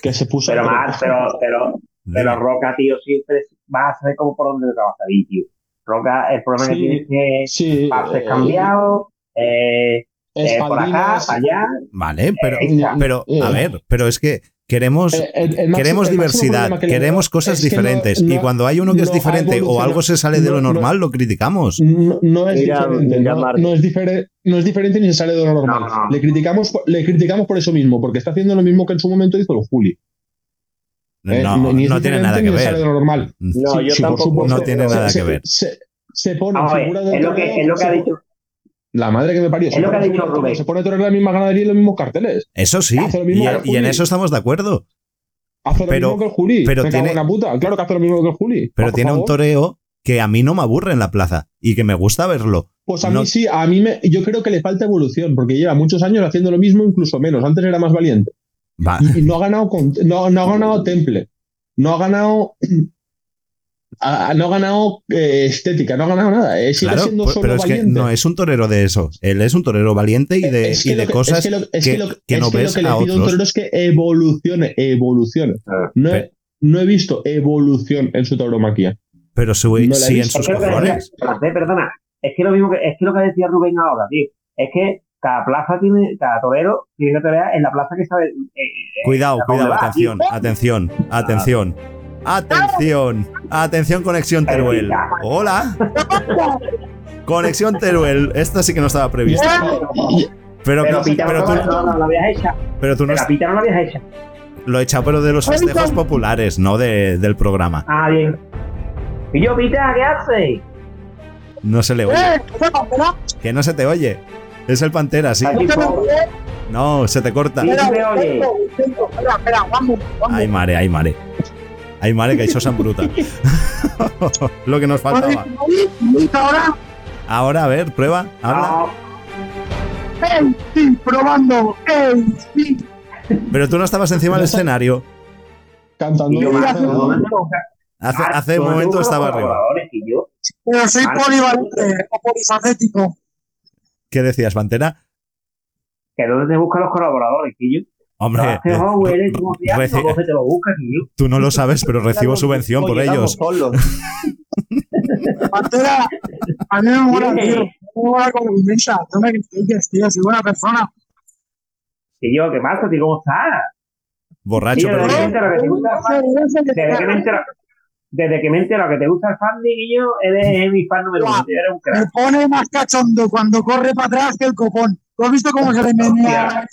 Que se puso. Pero más, pero, pero, pero Roca, tío, siempre va a saber cómo por dónde te vas a salir, tío. Roca, el problema Sí, que tiene es que Sí. pases eh, cambiados, eh, eh, por acá, para allá. Vale, pero, Eh, pero a eh. ver, pero es que queremos, eh, el- el máximo- queremos diversidad, que queremos cosas diferentes. no- y cuando hay uno que es no diferente o algo se sale de lo no- no- normal, lo criticamos. No, no es Mira, diferente, mira, no, es diferente, no es diferente ni se sale de lo normal. No, no. Le criticamos, por- le criticamos por eso mismo, porque está haciendo lo mismo que en su momento hizo Juli. ¿eh? No, ni no tiene nada que sale de ver. lo normal. No, Sí, yo sí, por tampoco. supuesto. No tiene nada Se- que ver. Se, se pone ver, figura del es lo que, es lo que ha dicho. La madre que me parió. Es se lo que ha pone dicho Rubén. Se pone a torear la misma ganadería y los mismos carteles. Eso sí, Hace lo y, mismo que el y en eso estamos de acuerdo. Hace lo Pero- mismo que el Juli. pero Me cago tiene- en la puta. Claro que hace lo mismo que el Juli. Pero tiene un toreo que a mí no me aburre en la plaza y que me gusta verlo. Pues a no- mí sí, a mí me, yo creo que le falta evolución, porque lleva muchos años haciendo lo mismo, incluso menos. Antes era más valiente. Va. Y, y no ha ganado con- no, no ha ganado temple. No ha ganado. Ha- no ha ganado eh, estética, no ha ganado nada. eh, sigue Claro, siendo pues- solo pero es que no es un torero de eso. Él es un torero valiente y de, Es y que de lo que- cosas es que, lo- es que- que lo- que es no que ves lo que le a pido a un torero es que evolucione, evolucione. Ah, No, he, no he visto evolución en su tauromaquia. Pero sí, No en sus cojones. perdona, es que lo mismo que, es que lo que decía Rubén ahora, tío, es que cada plaza tiene, cada torero tiene que torear en la plaza que sabe. eh, Cuidado, ¿a dónde cuidado, atención, atención, atención. Atención, atención, conexión Teruel. Hola. Conexión Teruel. Esta sí que no estaba prevista. Pero, Pero que- pita pero no, tú, no, no, la habías hecha. pero tú no La has- pita no la habías hecha. lo he echado, pero de los festejos populares, no de- del programa. Ah, bien. Y yo, pita, ¿qué haces? No se le oye. Que no se te oye. Es el pantera, sí. No, se te corta. Ay, mare, ay, mare. Ay, mare, que eso son bruta. Lo que nos faltaba. Ahora, a ver, prueba, habla. No, probando. ¡Ey, sí! Pero tú no estabas encima del escenario. Cantando. Hace, Ah, hace un ¿dónde te momento estaba arriba. Pero soy Ah, polivalente o polifacético. ¿Qué decías, pantera? ¿que dónde te buscan los colaboradores? Y yo, Hombre, Howell, eh, ¿cómo se llama? reci- ¿Dónde te lo buscas? Y yo, tú no lo sabes, pero recibo subvención por ellos. Pantera, a mí me mola, tío. Me. No me critiques, tío. Soy buena persona. y yo, ¿qué pasa? tío? ¿Cómo estás? Borracho, Tío, pero desde que me entero que te gusta el fan- que me que me que de Guillo, eres mi fan número uno. tío, Eres un Me crack. pone más cachondo cuando corre para atrás que el copón. ¿Tú has visto cómo se le menea?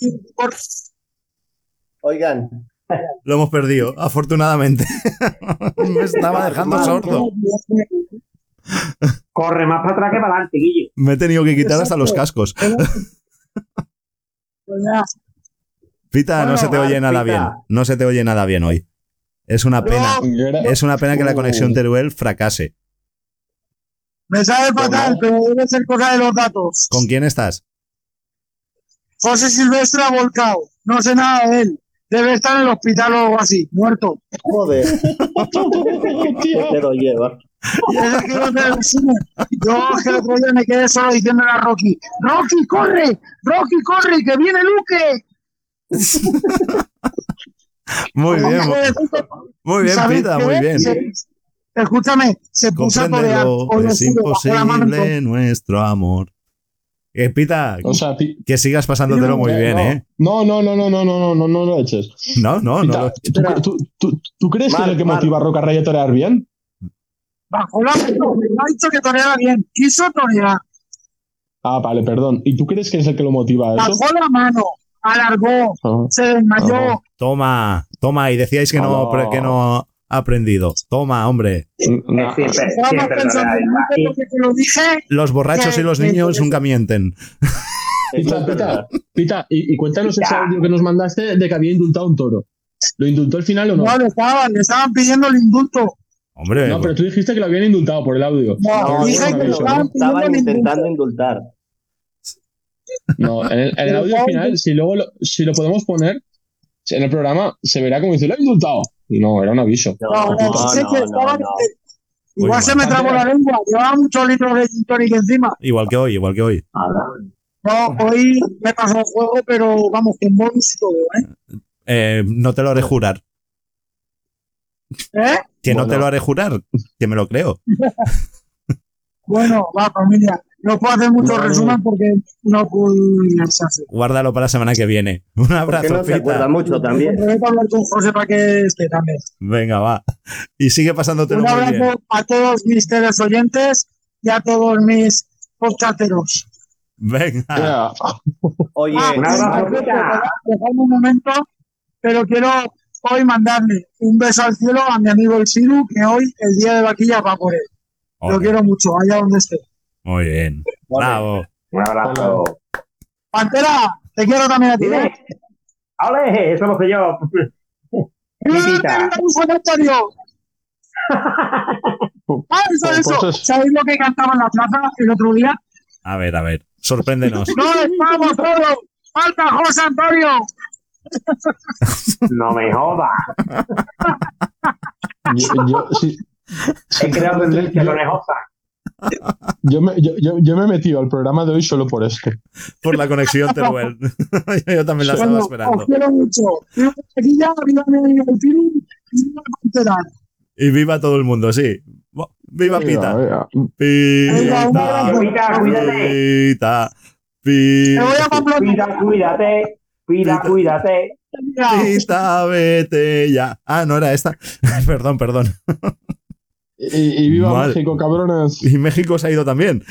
Oigan, Lo hemos perdido, afortunadamente. Me estaba dejando sordo. Corre más para atrás que para adelante, Guillo. Me he tenido que quitar hasta los cascos. Pita, no se te oye nada bien. No se te oye nada bien hoy. Es una pena. Es una pena que la conexión Teruel fracase. Me sabe fatal, pero debe ser cosa de los datos. ¿Con quién estás? José Silvestre ha volcado. No sé nada de él. Debe estar en el hospital o algo así, muerto. joder, ¿qué te lo lleva? Yo que el otro día me quedé solo diciéndole a Rocky, Rocky, corre, Rocky, corre, que viene Luque. Muy bien, muy bien, ¿Sabes Pita, muy bien. Se- escúchame, se puso a torear. Es imposible nuestro amor. Eh, Pita, o sea, pi que sigas pasándotelo muy bien, ¿eh? No, no, no, no, no, no, no, no lo eches. No, no, Pita, no. Lo... ¿tú, tú, tú, crees Mar, que lo que motiva a Roca Rey a torear bien? Bajo la ha dicho que toreaba bien, quiso torear. Ah, vale, perdón. ¿Y tú crees que es el que lo motiva a eso? Bajó la mano, alargó, oh, se desmayó. Oh. Toma, toma, y decíais que oh. no, ah. que no aprendido. Toma, hombre. no. Lo. Los borrachos y los niños nunca mienten. Pita, Pita. Pita, y, y cuéntanos ese Ya. audio que nos mandaste de que había indultado un toro. ¿Lo indultó al final o no? No, le estaban, le estaban pidiendo el indulto. Hombre, No, pero tú dijiste que lo habían indultado por el audio. No, No, dije no, que no, estaban Estaban intentando indultar. No, en el, en el Pero audio final, si luego lo, si lo podemos poner en el programa, se verá como dice, lo he indultado. Y no, era un aviso. No, No, no, no, no. Igual Uy, se me trabó la lengua. Llevaba muchos litros de gin encima. igual que hoy, igual que hoy. No, hoy me pasó el juego, pero vamos, con bonus y todo, ¿eh? Eh, no te lo haré jurar. ¿Eh? Que no te lo haré jurar, que me lo creo. Bueno, va, familia. No puedo hacer mucho resumen porque no puedo Safe. Guárdalo para la semana que viene. Un Que abrazo, no se acuerda mucho también. Voy a hablar con José para que esté también. Venga, va. Y sigue pasándotelo Un muy bien. abrazo a todos mis teles oyentes y a todos mis podcasteros. Venga. Oye, Ah, un dejadme momento, pero quiero hoy mandarle un beso al cielo a mi amigo el Siru, que hoy el día de vaquilla va por él. Lo quiero mucho, allá donde esté. Muy bien. Bravo. Un abrazo. Pantera, te quiero también a ti. ¿eh? ¡Ole! Eso lo sé yo. Ah, eso, eso. es- ¿Sabéis lo que cantaba en la plaza el otro día? A ver, a ver. Sorpréndenos. ¡No estamos todos! ¡Falta José Antonio! No me jodas. Yo, yo- sí, He creado tendencia con Ejosa. Yo me, yo, yo- yo me he metido al programa de hoy solo por esto. Por la conexión Teruel. Yo también la estaba Bueno, esperando. os quiero mucho. Viva Vaquilla, viva mi Tiru y viva todo el mundo, sí. Viva Pita. Pita. Pita, cuídate. Pita. Pita. Cuídate. Cuida, Pita. cuídate. Pita, vete ya. Ah, no era esta. Perdón, perdón. Y, y viva Mal. México, cabrones. Y México se ha ido también.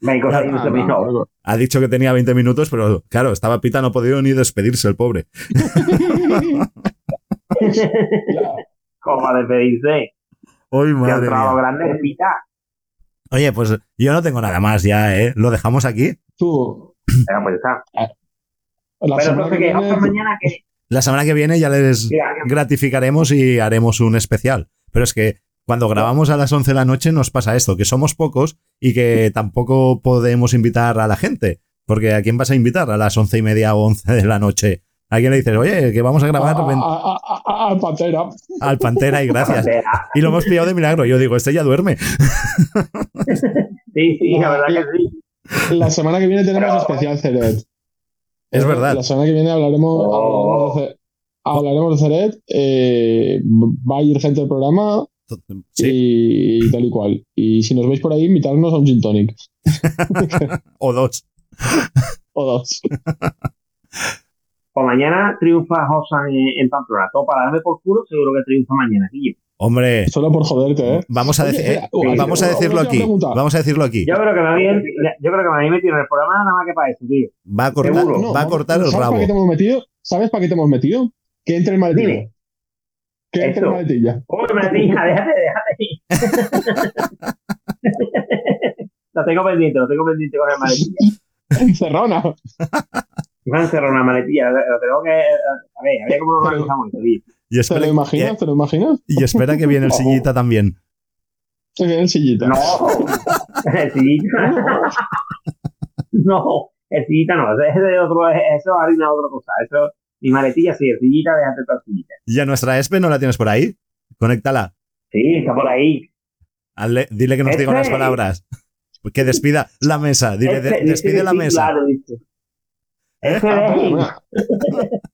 México se ha ido Ah, no, Ha dicho que tenía 20 minutos, pero claro, estaba Pita, no ha podido ni despedirse el pobre. Como a despedirse. Hoy, madre mía. grande, Pita. Oye, pues yo no tengo nada más ya, ¿eh? Lo dejamos aquí. Tú, Venga, pues está. la Pero semana que viene, mañana que. La semana que viene ya les gratificaremos y haremos un especial. Pero es que cuando grabamos a las 11 de la noche nos pasa esto, que somos pocos y que tampoco podemos invitar a la gente. Porque ¿a quién vas a invitar a las once y media o 11 de la noche? ¿A quién le dices, oye, que vamos a grabar a- ven- a- a- a- al Pantera. al Pantera y gracias? Pantera. Y lo hemos pillado de milagro. Yo digo, este ya duerme. Sí, sí, la verdad que sí. La semana que viene tenemos Pero- especial Ceret. Es verdad. La semana que viene hablaremos, Oh. hablaremos de, Ce- hablaremos de Ceret. eh, va a ir gente del programa Sí. y tal y cual. Y si nos veis por ahí, invitarnos a un gin tonic. O dos. O dos. Pues mañana triunfa Josan en, Pamplona. Todo para darme por culo, seguro que triunfa mañana. Guillo. Hombre, Solo por joderte, ¿eh? vamos a, Oye, eh, vamos a decirlo aquí. Vamos a decirlo aquí. Yo creo que me habían, yo creo que me habían metido en el programa nada más que para eso, tío. Va a cortar, Seguro. va a cortar el ¿sabes rabo. para qué te hemos metido? ¿Sabes para qué te hemos metido? Que entre el maletín. Dime. Que entre el Eso. maletilla. Hombre, maletilla, déjate, déjate. lo tengo pendiente, lo tengo pendiente con el maletilla. Encerrona. Me han cerrado una maletilla, lo tengo que. A ver, a ver cómo lo organizamos esto, tío. Y ¿Te espera, lo imaginas? ¿Te lo imaginas? y espera que viene el sillita también. Se viene el sillita. No, el sillita. No, el sillita no, ese es de otro, eso es harina otra cosa. Eso, mi maletilla sí, el sillita, déjate toda el sillita. ¿Y a nuestra Espe no la tienes por ahí? Conéctala. Sí, está por ahí. Hazle- dile que nos diga unas palabras. Que despida la mesa. Dile, Este, dice despide la sí, mesa. Claro, dice. Es-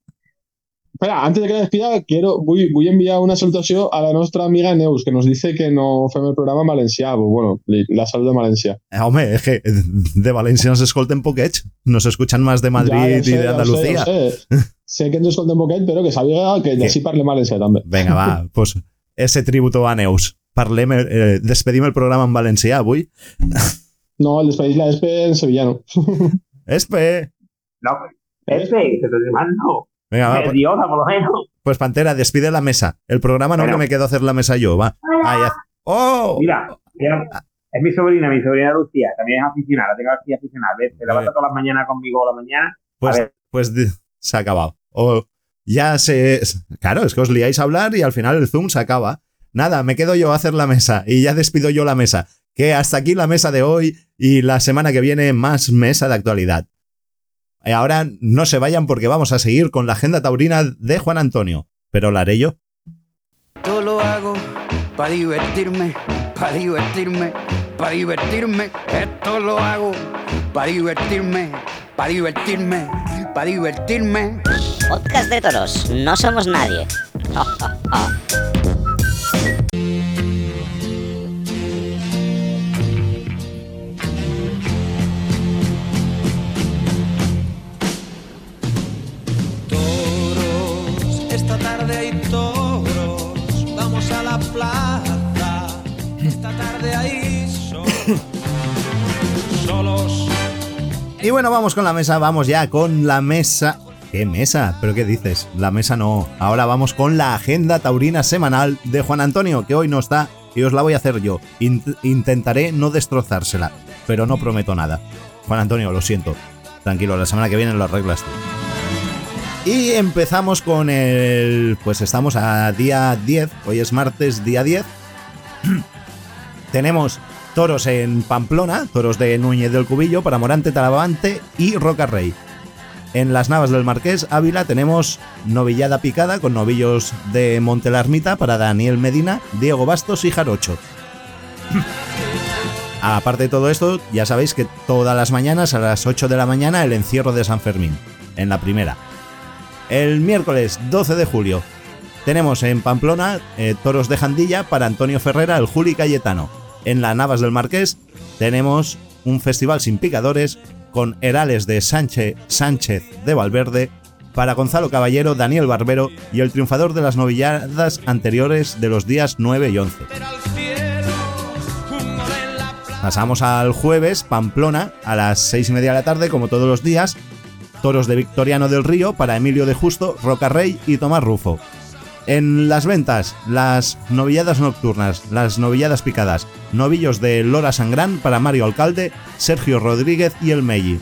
espera, antes de que despida, quiero, voy, voy a enviar una salutación a la nuestra amiga Neus, que nos dice que no fue el programa en Valencià. Pues bueno, la saludo de Valencia. Eh, Home, es que de Valencia nos escolten poquets. Nos escuchan más de Madrid Ja, ja y sé, de ja Andalucía. Sé, ja sé. sé que ens escolten poquet, però que sàpiga que d'ací parlem valencià també. Venga, va, pues ese tributo a Neus. Parlem, eh, despedim el programa en valencià avui. No, el despedís la despe en sevillano. Espe. No, este, que te no. Venga, va, El pues, idiota, por lo menos. pues Pantera, despide la mesa. El programa no que me quedo a hacer la mesa yo, va. ¡Oh! Mira, mira, es mi sobrina, mi sobrina Lucía, también es aficionada, la tengo aquí aficionada. ¿ves? Se levanta todas las mañanas conmigo por la mañana. Pues, A pues se ha acabado. O ya se. Claro, es que os liáis a hablar y al final el Zoom se acaba. Nada, me quedo yo a hacer la mesa y ya despido yo la mesa. Que hasta aquí la mesa de hoy y la semana que viene más mesa de actualidad. Y ahora no se vayan porque vamos a seguir con la agenda taurina de Juan Antonio. Pero la haré yo. Todo lo hago para divertirme, para divertirme, para divertirme. Esto lo hago para divertirme, para divertirme, para divertirme. Podcast de toros, no somos nadie. bueno, vamos con la mesa, vamos ya con la mesa. ¿Qué mesa? ¿Pero qué dices? La mesa no. Ahora vamos con la agenda taurina semanal de Juan Antonio, que hoy no está y os la voy a hacer yo. Int- intentaré no destrozársela, pero no prometo nada. Juan Antonio, lo siento. Tranquilo, la semana que viene lo arreglas tú. Y empezamos con el... Pues estamos a día 10, hoy es martes, día 10. Tenemos toros en Pamplona, toros de Núñez del Cubillo para Morante, Talavante y Roca Rey. En las Navas del Marqués, Ávila, tenemos novillada picada con novillos de Montelarmita para Daniel Medina, Diego Bastos y Jarocho. Aparte de todo esto, ya sabéis que todas las mañanas a las 8 de la mañana el encierro de San Fermín, en la primera. El miércoles 12 de julio tenemos en Pamplona eh, toros de Jandilla para Antonio Ferrera, el Juli Cayetano. En la Navas del Marqués tenemos un festival sin picadores con herales de Sánchez, Sánchez de Valverde para Gonzalo Caballero, Daniel Barbero y el triunfador de las novilladas anteriores de los días 9 y 11. Pasamos al jueves, Pamplona, a las 6 y media de la tarde, como todos los días. Toros de Victoriano del Río para Emilio de Justo, Roca Rey y Tomás Rufo. En las ventas, las novilladas nocturnas, las novilladas picadas, novillos de Lora Sangrán para Mario Alcalde, Sergio Rodríguez y El Melli.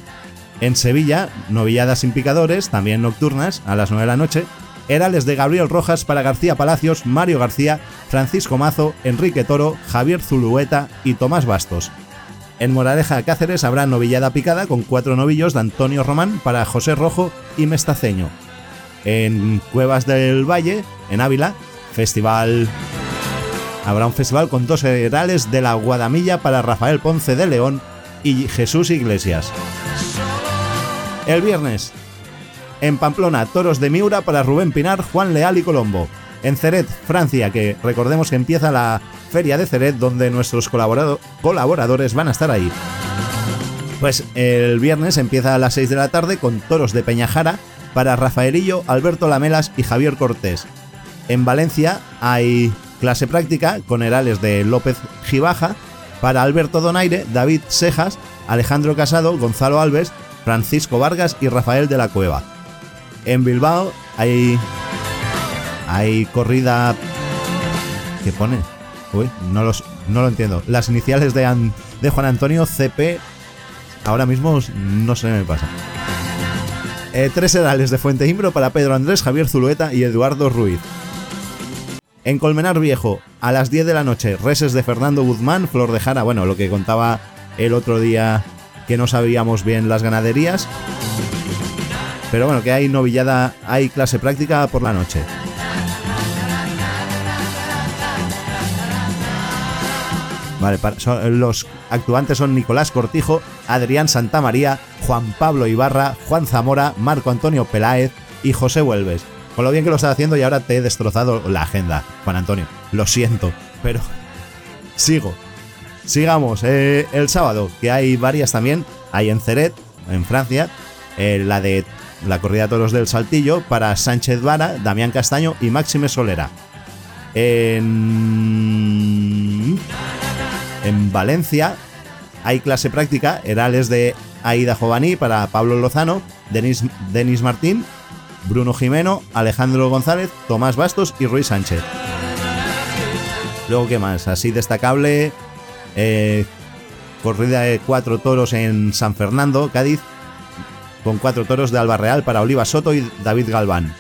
En Sevilla, novilladas sin picadores, también nocturnas, a las 9 de la noche, herales de Gabriel Rojas para García Palacios, Mario García, Francisco Mazo, Enrique Toro, Javier Zulueta y Tomás Bastos. En Moraleja Cáceres habrá novillada picada con cuatro novillos de Antonio Román para José Rojo y Mestaceño. En Cuevas del Valle, en Ávila, festival. Habrá un festival con dos herales de la Guadamilla para Rafael Ponce de León y Jesús Iglesias. El viernes, en Pamplona, toros de Miura para Rubén Pinar, Juan Leal y Colombo. En Ceret, Francia, que recordemos que empieza la Feria de Ceret, donde nuestros colaborado- colaboradores van a estar ahí. Pues el viernes empieza a las 6 de la tarde con toros de Peñajara para Rafaelillo, Alberto Lamelas y Javier Cortés. En Valencia hay clase práctica con herales de López Gibaja para Alberto Donaire, David Sejas, Alejandro Casado, Gonzalo Alves, Francisco Vargas y Rafael de la Cueva. En Bilbao hay. Hay corrida. ¿Qué pone? Uy, no, los, lo entiendo. Las iniciales de Juan Antonio CP. Ahora mismo no se me pasa. Eh, tres herales de Fuente Imbro para Pedro Andrés, Javier Zulueta y Eduardo Ruiz. En Colmenar Viejo, a las 10 de la noche, reses de Fernando Guzmán, Flor de Jara, bueno, lo que contaba el otro día que no sabíamos bien las ganaderías. Pero bueno, que hay novillada, hay clase práctica por la noche. Vale, son- los actuantes son Nicolás Cortijo, Adrián Santamaría, Juan Pablo Ibarra, Juan Zamora, Marco Antonio Peláez y José Huelves. Con lo bien que lo estás haciendo y ahora te he destrozado la agenda, Juan Antonio. Lo siento, pero sigo. Sigamos. eh, el sábado, que hay varias también, hay en Ceret, en Francia, eh, la de la corrida de toros del Saltillo para Sánchez Vara, Damián Castaño y Máxime Solera. En, en Valencia hay clase práctica, Herales de Aida Jovaní para Pablo Lozano, Denis, Denis Martín, Bruno Jimeno, Alejandro González, Tomás Bastos y Ruiz Sánchez. Luego, ¿qué más? Así destacable, eh, corrida de cuatro toros en San Fernando, Cádiz, con cuatro toros de Alba Real para Oliva Soto y David Galván.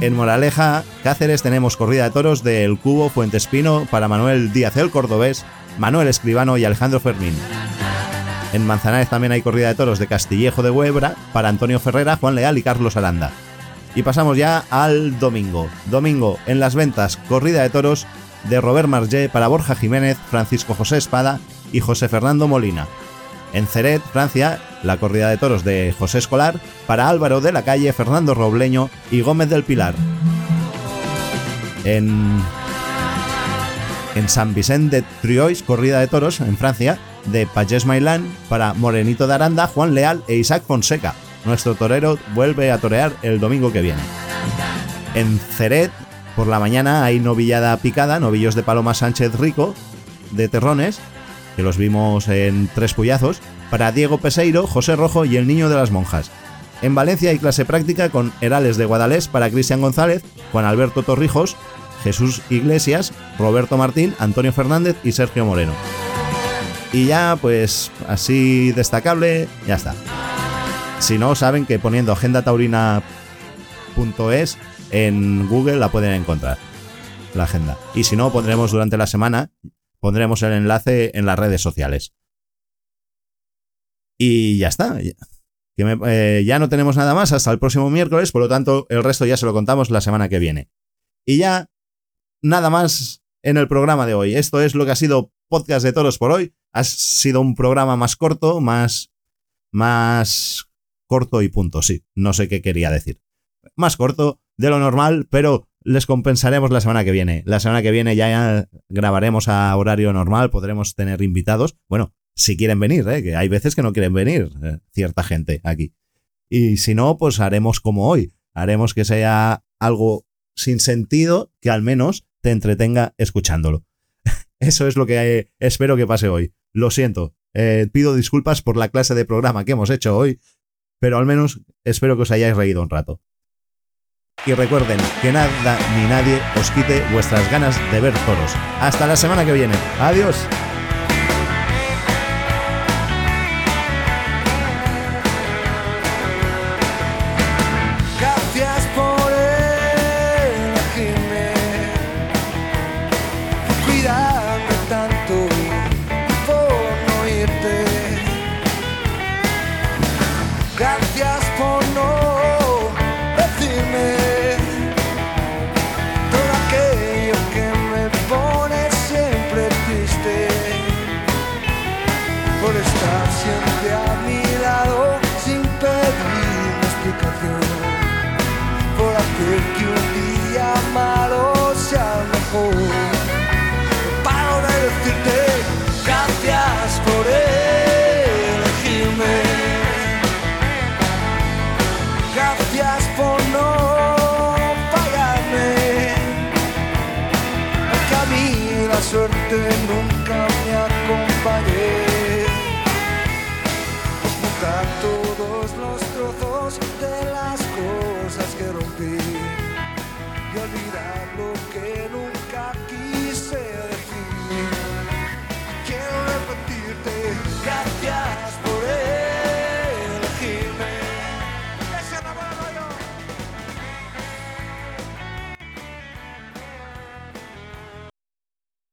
En Moraleja, Cáceres, tenemos corrida de toros del Cubo Fuentespino para Manuel Díaz el Cordobés, Manuel Escribano y Alejandro Fermín. En Manzanares también hay corrida de toros de Castillejo de Huebra para Antonio Ferrera, Juan Leal y Carlos Aranda. Y pasamos ya al domingo. Domingo, en las ventas, corrida de toros de Robert Margé para Borja Jiménez, Francisco José Espada y José Fernando Molina. En Ceret, Francia, la corrida de toros de José Escolar para Álvaro de la Calle, Fernando Robleño y Gómez del Pilar. En, en San Vicente de Triois, corrida de toros en Francia, de Pagés Mailán para Morenito de Aranda, Juan Leal e Isaac Fonseca. Nuestro torero vuelve a torear el domingo que viene. En Ceret, por la mañana, hay novillada picada, novillos de Paloma Sánchez Rico, de Terrones, que los vimos en Tres Puyazos, para Diego Peseiro, José Rojo y el Niño de las Monjas. En Valencia hay clase práctica con Herales de Guadalés para Cristian González, Juan Alberto Torrijos, Jesús Iglesias, Roberto Martín, Antonio Fernández y Sergio Moreno. Y ya, pues así destacable, ya está. Si no, saben que poniendo agendataurina.es en Google la pueden encontrar, la agenda. Y si no, pondremos durante la semana, pondremos el enlace en las redes sociales. Y ya está. Eh, ya no tenemos nada más hasta el próximo miércoles, por lo tanto, el resto ya se lo contamos la semana que viene. Y ya, nada más en el programa de hoy. Esto es lo que ha sido Podcast de Toros por hoy. Ha sido un programa más corto, más. más corto y punto, sí. No sé qué quería decir. Más corto de lo normal, pero les compensaremos la semana que viene. La semana que viene ya grabaremos a horario normal, podremos tener invitados. Bueno, si quieren venir, ¿eh? que hay veces que no quieren venir eh, cierta gente aquí. Y si no, pues haremos como hoy. Haremos que sea algo sin sentido que al menos te entretenga escuchándolo. Eso es lo que eh, espero que pase hoy. Lo siento. eh, pido disculpas por la clase de programa que hemos hecho hoy, pero al menos espero que os hayáis reído un rato. Y recuerden que nada ni nadie os quite vuestras ganas de ver toros. Hasta la semana que viene. Adiós.